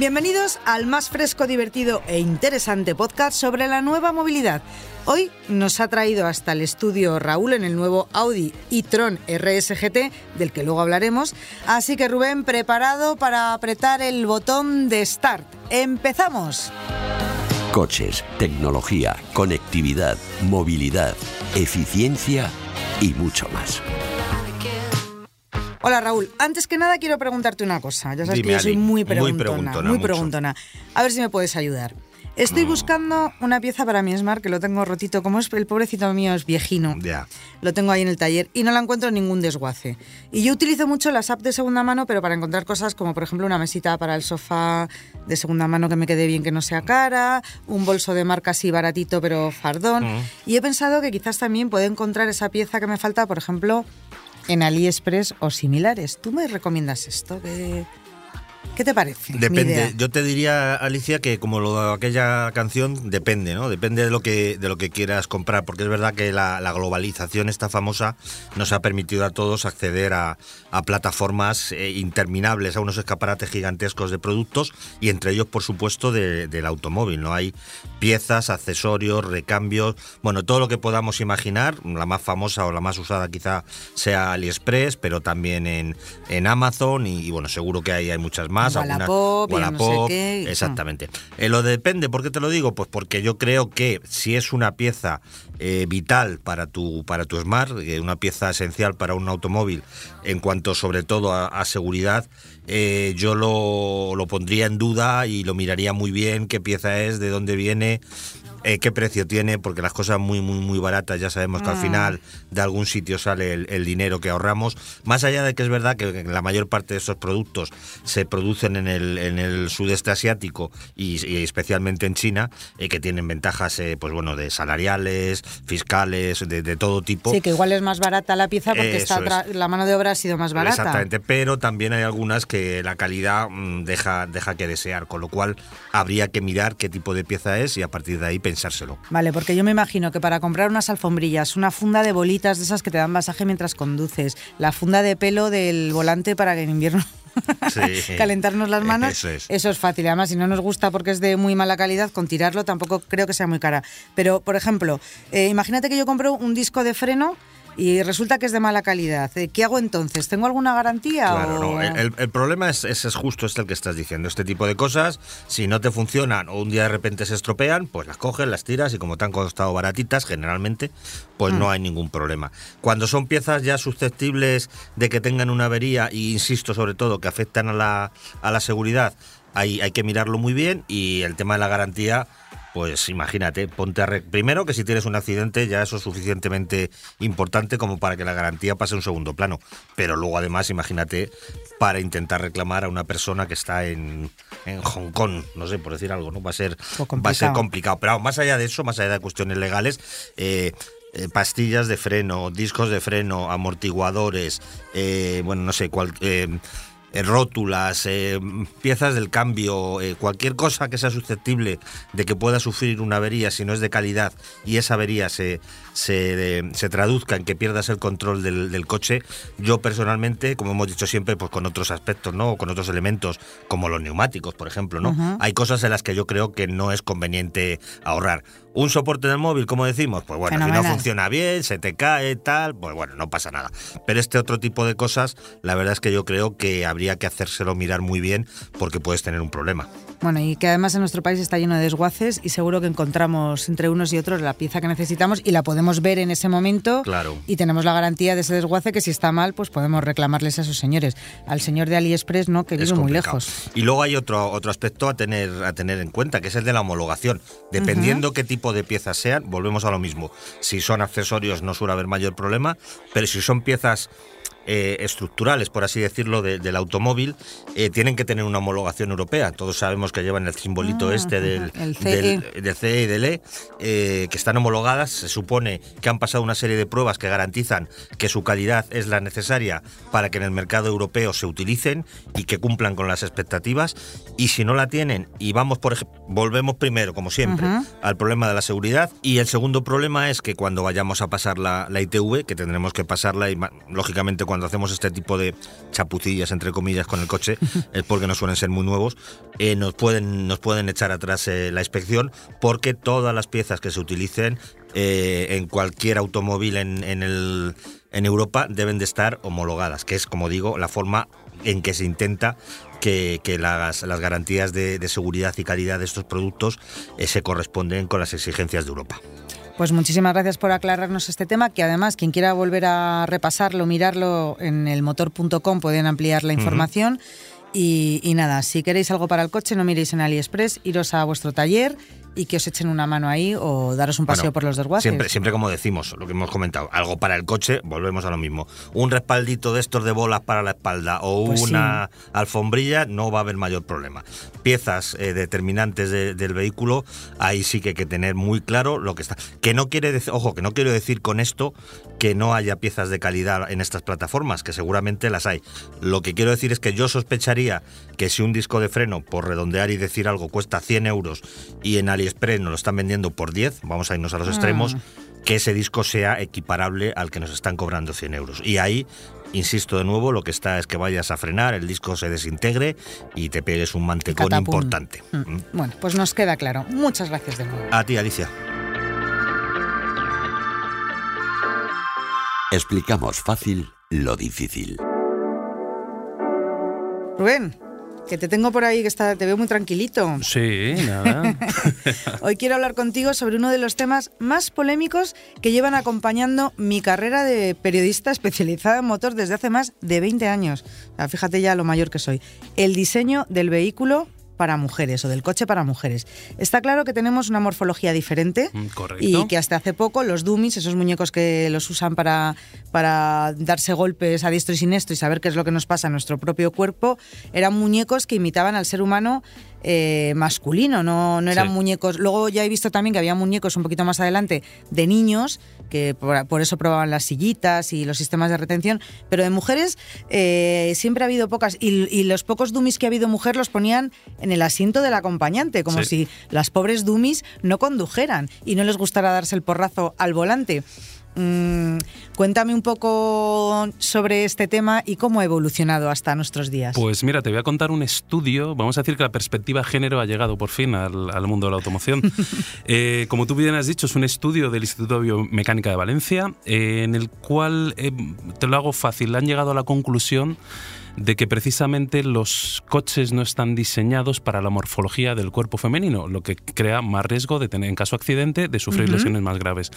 Bienvenidos al más fresco, divertido e interesante podcast sobre la nueva movilidad. Hoy nos ha traído hasta el estudio Raúl en el nuevo Audi e-tron RSGT, del que luego hablaremos. Así que Rubén, preparado para apretar el botón de Start. ¡Empezamos! Coches, tecnología, conectividad, movilidad, eficiencia y mucho más. Hola Raúl, antes que nada quiero preguntarte una cosa. Ya sabes Dime, que yo soy muy Muy preguntona, preguntona, muy preguntona. A ver si me puedes ayudar. Estoy buscando una pieza para mi Smart que lo tengo rotito, como es el pobrecito mío es viejino. Ya. Lo tengo ahí en el taller y no la encuentro en ningún desguace. Y yo utilizo mucho las apps de segunda mano, pero para encontrar cosas como por ejemplo una mesita para el sofá de segunda mano que me quede bien, que no sea cara, un bolso de marca así baratito pero fardón. Y he pensado que quizás también puedo encontrar esa pieza que me falta, por ejemplo, en AliExpress o similares. ¿Tú me recomiendas esto? ¿Qué, qué te parece? Depende. Yo te diría, Alicia, que como lo de aquella canción, depende, ¿no? Depende de lo que, de lo que quieras comprar, porque es verdad que la, la globalización esta famosa nos ha permitido a todos acceder a, a plataformas eh, interminables, a unos escaparates gigantescos de productos y entre ellos, por supuesto, de- del automóvil, ¿no? Hay piezas, accesorios, recambios, bueno, todo lo que podamos imaginar. La más famosa o la más usada quizá sea AliExpress, pero también en, en Amazon y, y, bueno, seguro que hay, hay muchas más. Algunas- Wallapop y no sé Wallapop, qué. Exactamente. Eh, lo depende, ¿por qué te lo digo? Pues porque yo creo que si es una pieza eh, vital para tu, para tu Smart, eh, una pieza esencial para un automóvil, en cuanto sobre todo a, a seguridad, eh, yo lo, lo pondría en duda y lo miraría muy bien qué pieza es, de dónde viene. Eh, qué precio tiene, porque las cosas muy, muy, muy baratas ya sabemos que al final de algún sitio sale el, el dinero que ahorramos. Más allá de que es verdad que la mayor parte de estos productos se producen en el, en el sudeste asiático y, y especialmente en China, eh, que tienen ventajas eh, pues bueno, de salariales, fiscales, de, de todo tipo. Sí, que igual es más barata la pieza porque está es. la mano de obra ha sido más barata. Exactamente, pero también hay algunas que la calidad mm, deja, deja que desear, con lo cual habría que mirar qué tipo de pieza es y a partir de ahí pensárselo. Vale, porque yo me imagino que para comprar unas alfombrillas, una funda de bolitas de esas que te dan masaje mientras conduces, la funda de pelo del volante para que en invierno Sí. calentarnos las manos, Eso es. fácil. Además, si no nos gusta porque es de muy mala calidad, con tirarlo tampoco creo que sea muy cara. Pero, por ejemplo, eh, imagínate que yo compro un disco de freno y resulta que es de mala calidad. Eh, ¿Qué hago entonces? ¿Tengo alguna garantía? Claro, o- no. El, problema es, es, es justo este el que estás diciendo. Este tipo de cosas, si no te funcionan o un día de repente se estropean, pues las coges, las tiras y como te han costado baratitas, generalmente, pues Mm. no hay ningún problema. Cuando son piezas ya susceptibles de que tengan una avería, y insisto sobre todo, que afectan a la, a la seguridad, hay, hay que mirarlo muy bien y el tema de la garantía. Pues imagínate, ponte a re- primero que si tienes un accidente ya eso es suficientemente importante como para que la garantía pase a un segundo plano. Pero luego además imagínate para intentar reclamar a una persona que está en, en Hong Kong, no sé, por decir algo, ¿no? Va a ser, Poco va a ser complicado. Pero más allá de eso, más allá de cuestiones legales, eh, eh, pastillas de freno, discos de freno, amortiguadores, eh, bueno, no sé, cuál... eh, rótulas, eh, piezas del cambio, eh, cualquier cosa que sea susceptible de que pueda sufrir una avería si no es de calidad y esa avería se, se, se traduzca en que pierdas el control del, del coche, yo personalmente, como hemos dicho siempre, pues con otros aspectos, ¿no? O con otros elementos, como los neumáticos, por ejemplo, ¿no? Hay cosas en las que yo creo que no es conveniente ahorrar. Un soporte del móvil, como decimos, pues bueno, si no funciona bien, se te cae, tal, pues bueno, no pasa nada. Pero este otro tipo de cosas, la verdad es que yo creo que habría que hacérselo mirar muy bien porque puedes tener un problema. Bueno, y que además en nuestro país está lleno de desguaces y seguro que encontramos entre unos y otros la pieza que necesitamos y la podemos ver en ese momento. Claro. Y tenemos la garantía de ese desguace que si está mal, pues podemos reclamarles a esos señores. Al señor de AliExpress no, que vive muy lejos. Y luego hay otro, otro aspecto a tener, a tener en cuenta, que es el de la homologación. Dependiendo qué tipo de piezas sean, volvemos a lo mismo. Si son accesorios no suele haber mayor problema, pero si son piezas eh, estructurales, por así decirlo, del automóvil, eh, tienen que tener una homologación europea. Todos sabemos que llevan el simbolito Ah, este del, el del, CE. del CE y del E, eh, que están homologadas. Se supone que han pasado una serie de pruebas que garantizan que su calidad es la necesaria para que en el mercado europeo se utilicen y que cumplan con las expectativas. Y si no la tienen, y vamos por volvemos primero, como siempre, Ujú. al problema de la seguridad. Y el segundo problema es que cuando vayamos a pasar la, la ITV, que tendremos que pasarla, y lógicamente cuando hacemos este tipo de chapucillas, entre comillas, con el coche, es porque no suelen ser muy nuevos, eh, nos, pueden, nos pueden echar atrás eh, la inspección, porque todas las piezas que se utilicen eh, en cualquier automóvil en, en, el, en Europa deben de estar homologadas, que es, como digo, la forma en que se intenta que, que las, las garantías de, de seguridad y calidad de estos productos eh, se corresponden con las exigencias de Europa. Pues muchísimas gracias por aclararnos este tema, que además quien quiera volver a repasarlo, mirarlo en el motor.com pueden ampliar la información. y, y nada, si queréis algo para el coche, no miréis en AliExpress, iros a vuestro taller y que os echen una mano ahí o daros un paseo Bueno, por los desguaces. Siempre, siempre como decimos, lo que hemos comentado, algo para el coche, volvemos a lo mismo. Un respaldito de estos de bolas para la espalda o Pues sí. una alfombrilla, no va a haber mayor problema. Piezas eh, determinantes de- del vehículo, ahí sí que hay que tener muy claro lo que está. Que no quiere decir, ojo, que no quiero decir con esto que no haya piezas de calidad en estas plataformas, que seguramente las hay. Lo que quiero decir es que yo sospecharía que si un disco de freno, por redondear y decir algo, cuesta 100 euros y en AliExpress nos lo están vendiendo por 10, vamos a irnos a los extremos, que ese disco sea equiparable al que nos están cobrando 100 euros. Y ahí, insisto de nuevo, lo que está es que vayas a frenar, el disco se desintegre y te pegues un mantecón Catapum. importante. Mm. Mm. Bueno, pues nos queda claro. Muchas gracias de nuevo. A ti, Alicia. Explicamos fácil lo difícil. Rubén, que te tengo por ahí que está, te veo muy tranquilito. Sí, nada. Hoy quiero hablar contigo sobre uno de los temas más polémicos que llevan acompañando mi carrera de periodista especializada en motor desde hace más de 20 años. O sea, fíjate ya lo mayor que soy. El diseño del vehículo para mujeres o del coche para mujeres. Está claro que tenemos una morfología diferente Mm, correcto. y que hasta hace poco los dummies, esos muñecos que los usan para, para darse golpes a diestro y siniestro y saber qué es lo que nos pasa en nuestro propio cuerpo, eran muñecos que imitaban al ser humano eh, masculino, no, no eran Sí. muñecos. Luego ya he visto también que había muñecos un poquito más adelante de niños, que por, por eso probaban las sillitas y los sistemas de retención, pero de mujeres eh, siempre ha habido pocas y, y los pocos dummies que ha habido mujer los ponían en el asiento del acompañante, como Sí. si las pobres dummies no condujeran y no les gustara darse el porrazo al volante. Mm, cuéntame un poco sobre este tema y cómo ha evolucionado hasta nuestros días. Pues mira, te voy a contar un estudio. Vamos a decir que la perspectiva género ha llegado por fin al, al mundo de la automoción. Eh, como tú bien has dicho, es un estudio del Instituto de Biomecánica de Valencia, eh, en el cual, eh, te lo hago fácil, han llegado a la conclusión de que precisamente los coches no están diseñados para la morfología del cuerpo femenino, lo que crea más riesgo de tener, en caso de accidente, de sufrir lesiones más graves.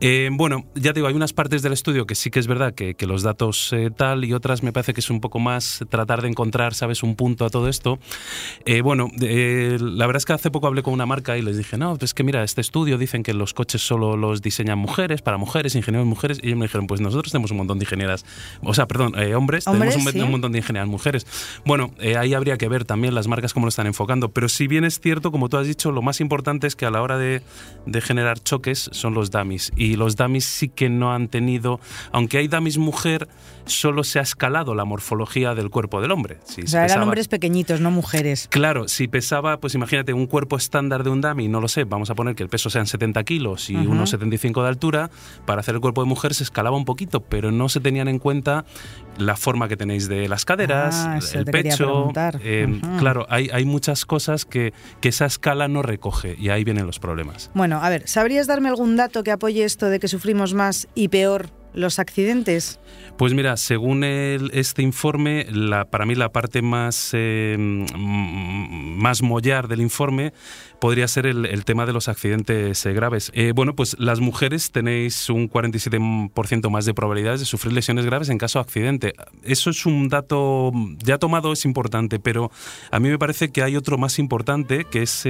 Eh, bueno, ya te digo, hay unas partes del estudio que sí que es verdad que, que los datos eh, tal y otras me parece que es un poco más tratar de encontrar, ¿sabes?, un punto a todo esto. Eh, bueno, la verdad es que hace poco hablé con una marca y les dije, no, pues que mira, este estudio dicen que los coches solo los diseñan mujeres, para mujeres, ingenieros mujeres, y ellos me dijeron, pues nosotros tenemos un montón de ingenieras, o sea, perdón, hombres, Hombres, tenemos un, sí. un montón de ingenieras mujeres. Bueno, eh, ahí habría que ver también las marcas cómo lo están enfocando, pero si bien es cierto, como tú has dicho, lo más importante es que a la hora de, de generar choques son los dummies, y los dummies sí que no han tenido, aunque hay dummies mujer, solo se ha escalado la morfología del cuerpo del hombre. Si o sea, eran hombres pequeñitos, no mujeres. Claro, si pesaba, pues imagínate, un cuerpo estándar de un dummy, no lo sé, vamos a poner que el peso sean 70 kilos y Ujú. unos 75 de altura, para hacer el cuerpo de mujer se escalaba un poquito, pero no se tenían en cuenta la forma que tenéis de las caderas, Ah, el pecho. eh. Claro, hay, hay muchas cosas que, que esa escala no recoge y ahí vienen los problemas. Bueno, a ver, ¿sabrías darme algún dato que apoye esto de que sufrimos más y peor los accidentes? Pues mira, según este informe, para mí la parte más, eh, mm, más mollar del informe podría ser el, el tema de los accidentes eh, graves. Eh, bueno, pues las mujeres tenéis un 47% más de probabilidades de sufrir lesiones graves en caso de accidente. Eso es un dato ya tomado, es importante, pero a mí me parece que hay otro más importante que es...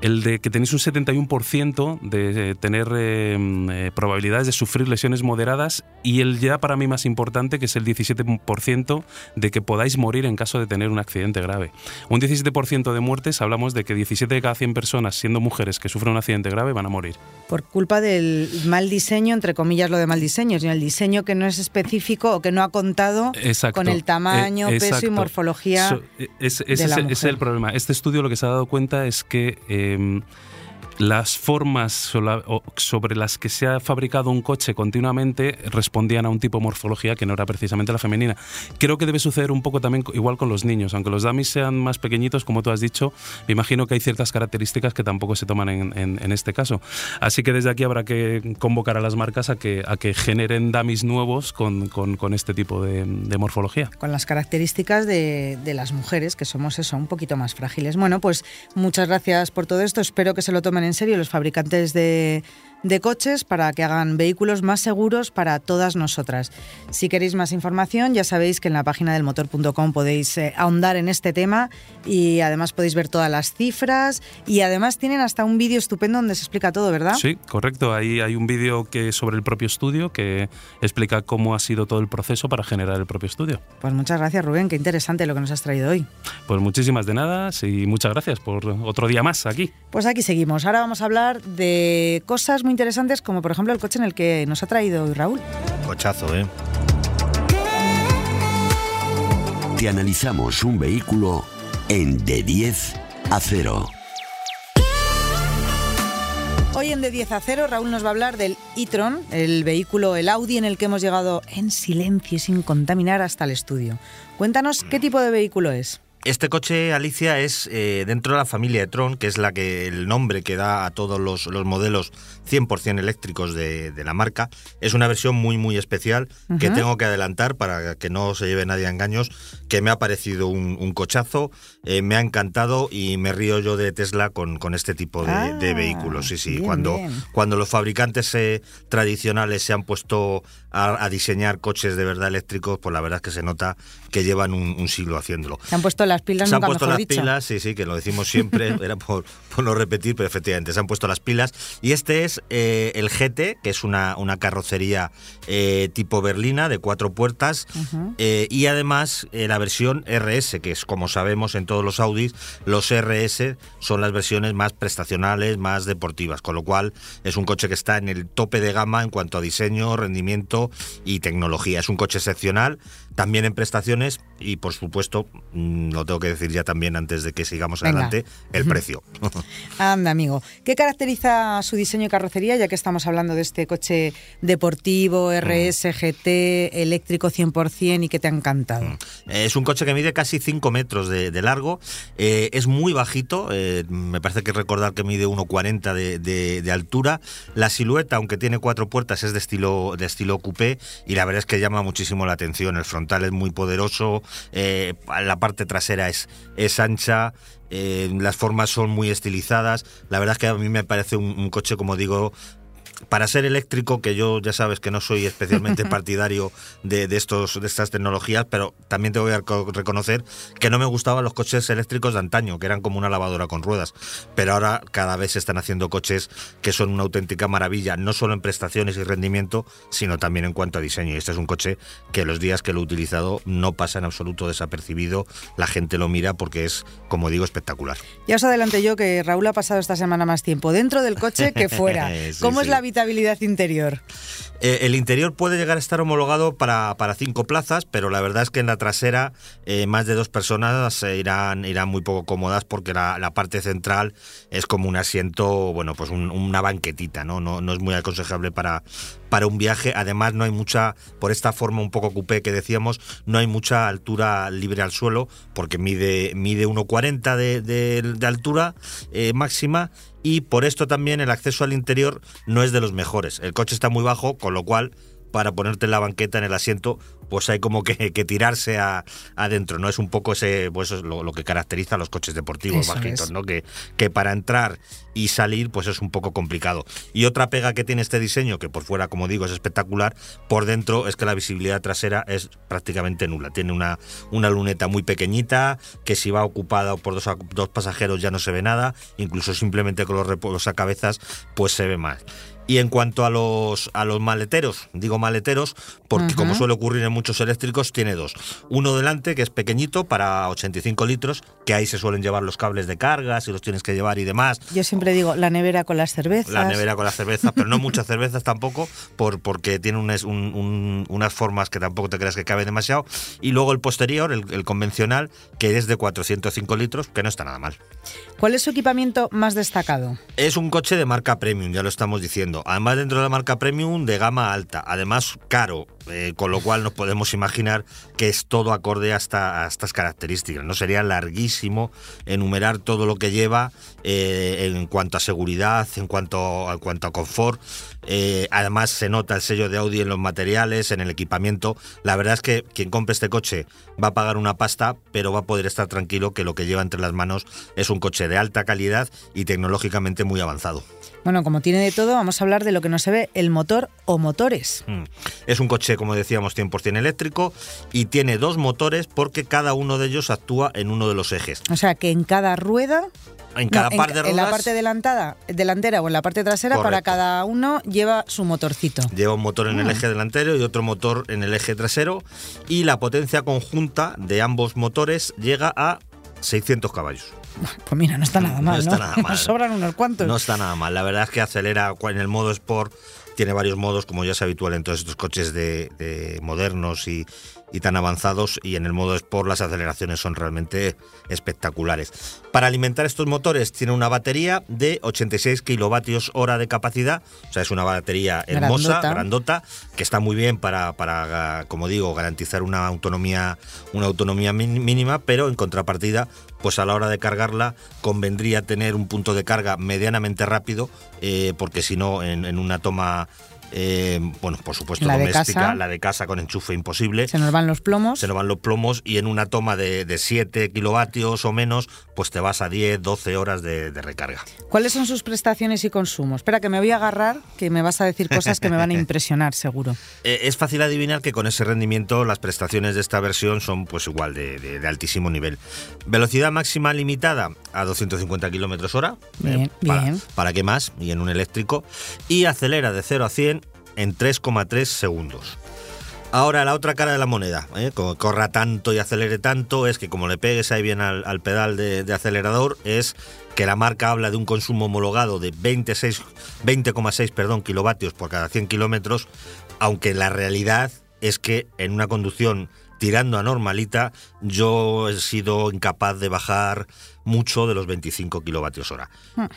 eh, el de que tenéis un 71% de tener eh, probabilidades de sufrir lesiones moderadas y el ya para mí más importante, que es el 17% de que podáis morir en caso de tener un accidente grave. Un 17% de muertes, hablamos de que 17 de cada 100 personas, siendo mujeres que sufren un accidente grave, van a morir. Por culpa del mal diseño, entre comillas lo de mal diseño, sino el diseño que no es específico o que no ha contado con el tamaño, eh, peso y morfología. ese es el problema. Este estudio lo que se ha dado cuenta es que Eh, las formas sobre las que se ha fabricado un coche continuamente respondían a un tipo de morfología que no era precisamente la femenina. Creo que debe suceder un poco también igual con los niños, aunque los dummies sean más pequeñitos, como tú has dicho, me imagino que hay ciertas características que tampoco se toman en, este caso. Así que desde aquí habrá que convocar a las marcas a que, a que generen dummies nuevos con, este tipo de, morfología. Con las características de, de las mujeres, que somos eso, un poquito más frágiles. Bueno, pues muchas gracias por todo esto. Espero que se lo tomen en serio los fabricantes de, de coches para que hagan vehículos más seguros para todas nosotras. Si queréis más información, ya sabéis que en la página del motor.com podéis eh, ahondar en este tema y además podéis ver todas las cifras y además tienen hasta un vídeo estupendo donde se explica todo, ¿verdad? Sí, correcto. Ahí hay un vídeo que sobre el propio estudio que explica cómo ha sido todo el proceso para generar el propio estudio. Pues muchas gracias, Rubén. Qué interesante lo que nos has traído hoy. Pues muchísimas de nada y muchas gracias por otro día más aquí. Pues aquí seguimos. Ahora vamos a hablar de cosas muy interesantes como por ejemplo el coche en el que nos ha traído Raúl. Cochazo, ¿eh? Te analizamos un vehículo en de 10 a 0. Hoy en De 10 a 0 Raúl nos va a hablar del e-tron, el vehículo, el Audi en el que hemos llegado en silencio y sin contaminar hasta el estudio. Cuéntanos qué tipo de vehículo es. Este coche, Alicia, es eh, dentro de la familia de Tron, que es la que el nombre que da a todos los, modelos 100% eléctricos de, la marca. Es una versión muy, muy especial que tengo que adelantar para que no se lleve nadie a engaños, que me ha parecido un, cochazo, eh, me ha encantado y me río yo de Tesla con, con este tipo de, ah, vehículos. Sí, sí, cuando, cuando los fabricantes eh, tradicionales se han puesto a, diseñar coches de verdad eléctricos, pues la verdad es que se nota que llevan un, siglo haciéndolo. Se han puesto las pilas, Se han puesto las pilas, sí, sí, que lo decimos siempre, era por, no repetir, pero efectivamente se han puesto las pilas. Y este es eh, el GT, que es una, una carrocería eh, tipo berlina de cuatro puertas, eh, y además la versión RS, que es como sabemos en todos los Audis, los RS son las versiones más prestacionales, más deportivas, con lo cual es un coche que está en el tope de gama en cuanto a diseño, rendimiento y tecnología. Es un coche excepcional, también en prestaciones y por supuesto, mm, lo tengo que decir ya también antes de que sigamos adelante, el precio. Anda, amigo. ¿Qué caracteriza su diseño y carrocería, ya que estamos hablando de este coche deportivo, RS, mm. GT, eléctrico 100% y que te ha encantado? Mm. Es un coche que mide casi 5 metros de, largo, eh, es muy bajito, eh, me parece que recordar que mide 1,40 de, de, altura. La silueta, aunque tiene cuatro puertas, es de estilo, de estilo coupé y la verdad es que llama muchísimo la atención. El frontal es muy poderoso, eh, la parte trasera es, ancha, eh, las formas son muy estilizadas. La verdad es que a mí me parece un coche, como digo, para ser eléctrico, que yo ya sabes que no soy especialmente partidario de, estos, de estas tecnologías, pero también te voy a reconocer que no me gustaban los coches eléctricos de antaño, que eran como una lavadora con ruedas. Pero ahora cada vez se están haciendo coches que son una auténtica maravilla, no solo en prestaciones y rendimiento, sino también en cuanto a diseño. Y este es un coche que los días que lo he utilizado no pasa en absoluto desapercibido. La gente lo mira porque es, como digo, espectacular. Ya os adelanté yo que Raúl ha pasado esta semana más tiempo dentro del coche que fuera. ¿Cómo es la habitabilidad interior? Eh, el interior puede llegar a estar homologado para, para, cinco plazas, pero la verdad es que en la trasera eh, más de dos personas irán, irán muy poco cómodas porque la, parte central es como un asiento, bueno, pues una banquetita, ¿no? ¿no? No es muy aconsejable para, para un viaje. Además, no hay mucha, por esta forma un poco coupé que decíamos, no hay mucha altura libre al suelo porque mide, mide 1,40 de, de, altura eh, máxima y por esto también el acceso al interior no es de los mejores. El coche está muy bajo, con lo cual para ponerte en la banqueta en el asiento pues hay como que, que tirarse a- adentro, ¿no? Es un poco ese, pues eso es lo, lo que caracteriza a los coches deportivos Eso bajitos, es. ¿no? Que, que para entrar y salir, pues es un poco complicado. Y otra pega que tiene este diseño, que por fuera, como digo, es espectacular, por dentro es que la visibilidad trasera es prácticamente nula. Tiene una, una luneta muy pequeñita, que si va ocupada por dos, dos pasajeros ya no se ve nada, incluso simplemente con los, repo- los sacabezas, pues se ve más. Y en cuanto a los, a los maleteros, digo maleteros, porque como suele ocurrir en muchos eléctricos, tiene dos. Uno delante, que es pequeñito, para 85 litros, que ahí se suelen llevar los cables de carga, si los tienes que llevar y demás. Yo siempre digo, la nevera con las cervezas. La nevera con las cervezas, pero no muchas cervezas tampoco, por, porque tiene unas, un- un- unas formas que tampoco te creas que cabe demasiado. Y luego el posterior, el, el convencional, que es de 405 litros, que no está nada mal. ¿Cuál es su equipamiento más destacado? Es un coche de marca premium, ya lo estamos diciendo. Además, dentro de la marca premium, de gama alta. Además, caro, eh, con lo cual nos podemos imaginar que es todo acorde hasta a estas características. No sería larguísimo enumerar todo lo que lleva eh, en cuanto a seguridad, en cuanto, en cuanto a confort. Eh, además, se nota el sello de Audi en los materiales, en el equipamiento. La verdad es que quien compre este coche va a pagar una pasta, pero va a poder estar tranquilo que lo que lleva entre las manos es un coche de alta calidad y tecnológicamente muy avanzado. Bueno, como tiene de todo, vamos a hablar de lo que no se ve, el motor o motores. Mm. Es un coche, como decíamos, 100% eléctrico y tiene dos motores porque cada uno de ellos actúa en uno de los ejes. O sea, que en cada rueda, En cada no, par de en la parte delantada, delantera o en la parte trasera, para cada uno lleva su motorcito. lleva un motor en el eje delantero y otro motor en el eje trasero y la potencia conjunta de ambos motores llega a 600 caballos. Pues mira, no está nada No mal, ¿no? está nada mal. Nos sobran unos cuantos. No está nada mal. La verdad es que acelera en el modo Sport. Tiene varios modos, como ya es habitual en todos estos coches de, de modernos y, y tan avanzados. Y en el modo Sport las aceleraciones son realmente espectaculares. Para alimentar estos motores tiene una batería de 86 kilovatios hora de capacidad. O sea, es una batería hermosa, Grandota. grandota, que está muy bien para, para, como digo, garantizar una autonomía, una autonomía mínima, pero en contrapartida, pues a la hora de cargarla convendría tener un punto de carga medianamente rápido, eh, porque si no, en, en una toma, eh, bueno, por supuesto, La de doméstica, casa. la de casa con enchufe imposible. Se nos van los plomos. Se nos van los plomos y en una toma de, de 7 kilovatios o menos, pues te vas a 10, 12 horas de- de recarga. ¿Cuáles son sus prestaciones y consumos? Espera, que me voy a agarrar, que me vas a decir cosas que me van a impresionar, seguro. Eh, es fácil adivinar que con ese rendimiento las prestaciones de esta versión son pues igual de altísimo nivel. Velocidad máxima limitada a 250 kilómetros hora. Bien, para, bien. ¿Para qué más? Y en un eléctrico. Y acelera de 0 a 100 en 3,3 segundos. Ahora, la otra cara de la moneda, ¿eh? como corra tanto y acelere tanto, es que como le pegues ahí bien al, al pedal de, de acelerador, es que la marca habla de un consumo homologado de 26 20,6 perdón, kilovatios por cada 100 kilómetros, aunque la realidad es que en una conducción tirando a normalita, yo he sido incapaz de bajar mucho de los 25 kilovatios hora.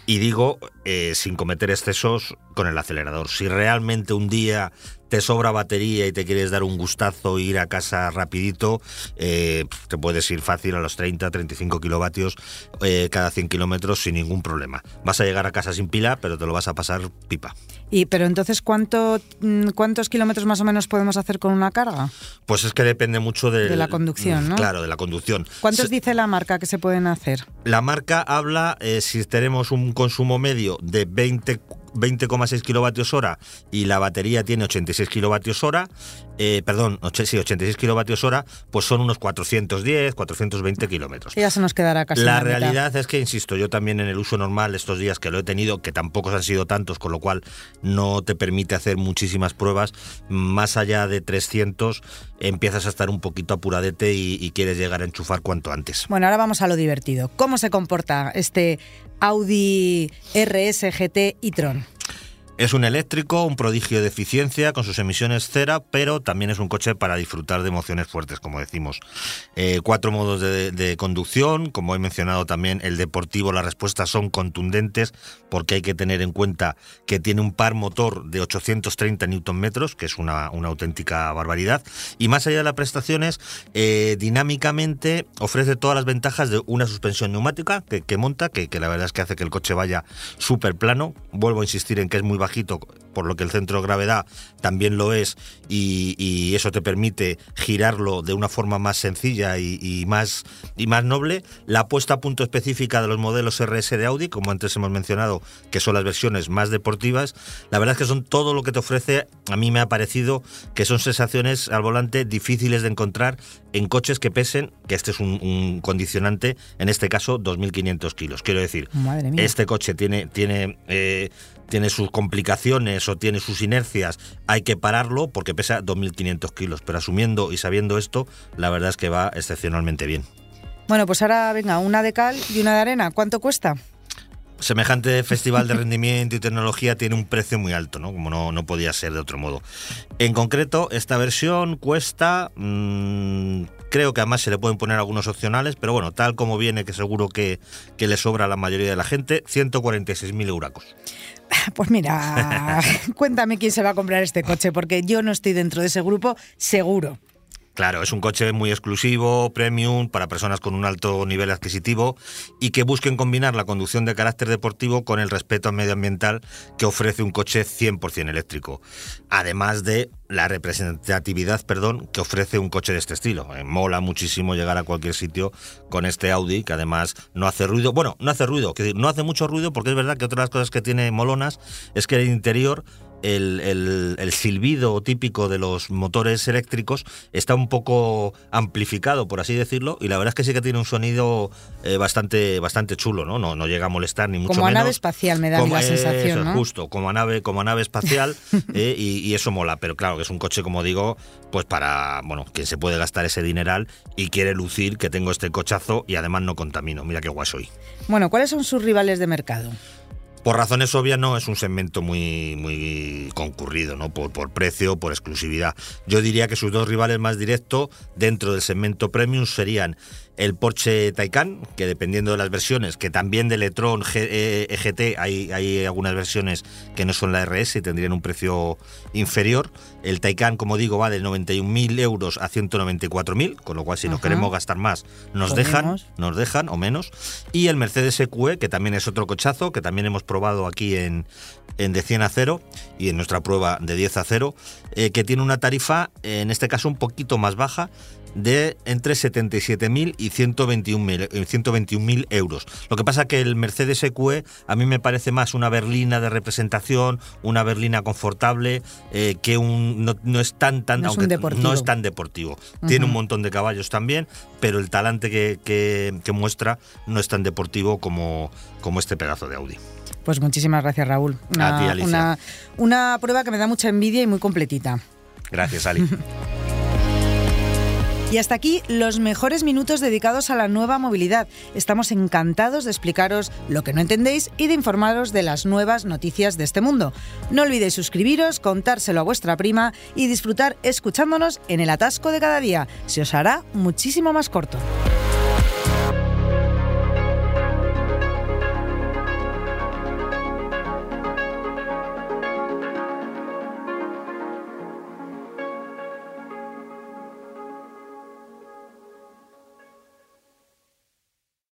Y digo, eh, sin cometer excesos con el acelerador. Si realmente un día te sobra batería y te quieres dar un gustazo e ir a casa rapidito, eh, te puedes ir fácil a los 30, 35 kilovatios eh, cada 100 kilómetros sin ningún problema. Vas a llegar a casa sin pila, pero te lo vas a pasar pipa. Y, pero entonces, ¿cuánto, mm, ¿cuántos kilómetros más o menos podemos hacer con una carga? Pues es que depende mucho del- De la conducción, ¿no? Claro, de la conducción. ¿Cuántos Se- dice la marca que se pueden hacer? La marca habla, eh, si tenemos un consumo medio de 20 20,6 kilovatios hora y la batería tiene 86 kilovatios hora, eh, perdón, sí, 86 kilovatios hora, pues son unos 410, 420 kilómetros. Ya se nos quedará casi La la mitad. realidad es que, insisto, yo también en el uso normal estos días que lo he tenido, que tampoco han sido tantos, con lo cual no te permite hacer muchísimas pruebas, más allá de 300 empiezas a estar un poquito apuradete y, y quieres llegar a enchufar cuanto antes. Bueno, ahora vamos a lo divertido. ¿Cómo se comporta este Audi RS GT e-tron? Es un eléctrico, un prodigio de eficiencia con sus emisiones cera, pero también es un coche para disfrutar de emociones fuertes, como decimos. Eh, cuatro modos de, conducción, como he mencionado también, el deportivo, las respuestas son contundentes porque hay que tener en cuenta que tiene un par motor de 830 Nm, que es una, auténtica barbaridad. Y más allá de las prestaciones, eh, dinámicamente ofrece todas las ventajas de una suspensión neumática que, que monta, que, que la verdad es que hace que el coche vaya súper plano. Vuelvo a insistir en que es muy bajito por lo que el centro de gravedad también lo es y, eso te permite girarlo de una forma más sencilla y, más, y más noble. La puesta a punto específica de los modelos RS de Audi, como antes hemos mencionado, que son las versiones más deportivas, la verdad es que son todo lo que te ofrece, a mí me ha parecido que son sensaciones al volante difíciles de encontrar en coches que pesen, que este es un, condicionante, en este caso 2.500 kilos. Quiero decir, este coche tiene, tiene eh, tiene sus complicaciones o tiene sus inercias, hay que pararlo porque pesa 2.500 kilos. Pero asumiendo y sabiendo esto, la verdad es que va excepcionalmente bien. Bueno, pues ahora venga, una de cal y una de arena. ¿Cuánto cuesta? semejante festival de rendimiento y tecnología tiene un precio muy alto, ¿no? Como no, no podía ser de otro modo. En concreto, esta versión cuesta, mm, creo que además se le pueden poner algunos opcionales, pero bueno, tal como viene, que seguro que, que le sobra a la mayoría de la gente, 146.000 euros. Pues mira, cuéntame quién se va a comprar este coche, porque yo no estoy dentro de ese grupo, seguro. Claro, es un coche muy exclusivo, premium, para personas con un alto nivel adquisitivo y que busquen combinar la conducción de carácter deportivo con el respeto medioambiental que ofrece un coche 100% eléctrico. Además de la representatividad, perdón, que ofrece un coche de este estilo. Eh, mola muchísimo llegar a cualquier sitio con este Audi, que además no hace ruido. Bueno, no hace ruido, no hace mucho ruido porque es verdad que otra de las cosas que tiene molonas es que el interior el, silbido típico de los motores eléctricos está un poco amplificado, por así decirlo, y la verdad es que sí que tiene un sonido eh, bastante, bastante chulo, ¿no? ¿no? No llega a molestar ni mucho como menos. Como a nave espacial me da la sensación, ¿no? Justo, como a nave, como a nave espacial, eh, y, eso mola, pero claro que es un coche, como digo, pues para, bueno, quien se puede gastar ese dineral y quiere lucir que tengo este cochazo y además no contamino. Mira qué guay soy. Bueno, ¿cuáles son sus rivales de mercado? Por razones obvias no es un segmento muy, muy concurrido, ¿no? Por, por precio, por exclusividad. Yo diría que sus dos rivales más directos dentro del segmento premium serían el Porsche Taycan, que dependiendo de las versiones, que también de Electron EGT eh, hay, hay algunas versiones que no son la RS y tendrían un precio inferior. El Taycan, como digo, va de 91.000 euros a 194.000, con lo cual si nos queremos gastar más, nos dejan, nos dejan o menos. Y el Mercedes EQE, que también es otro cochazo, que también hemos probado aquí en, en de 100 a 0 y en nuestra prueba de 10 a 0, eh, que tiene una tarifa, en este caso, un poquito más baja, de entre 77.000 y 121.000 eh, euros. Lo que pasa que el Mercedes EQE a mí me parece más una berlina de representación, una berlina confortable, eh, que un no, es tan tan no es, no es tan deportivo. Tiene un montón de caballos también, pero el talante que, que, muestra no es tan deportivo como, como este pedazo de Audi. Pues muchísimas gracias, Raúl. una, una prueba que me da mucha envidia y muy completita. Gracias, Ali. Y hasta aquí los mejores minutos dedicados a la nueva movilidad. Estamos encantados de explicaros lo que no entendéis y de informaros de las nuevas noticias de este mundo. No olvidéis suscribiros, contárselo a vuestra prima y disfrutar escuchándonos en el atasco de cada día. Se os hará muchísimo más corto.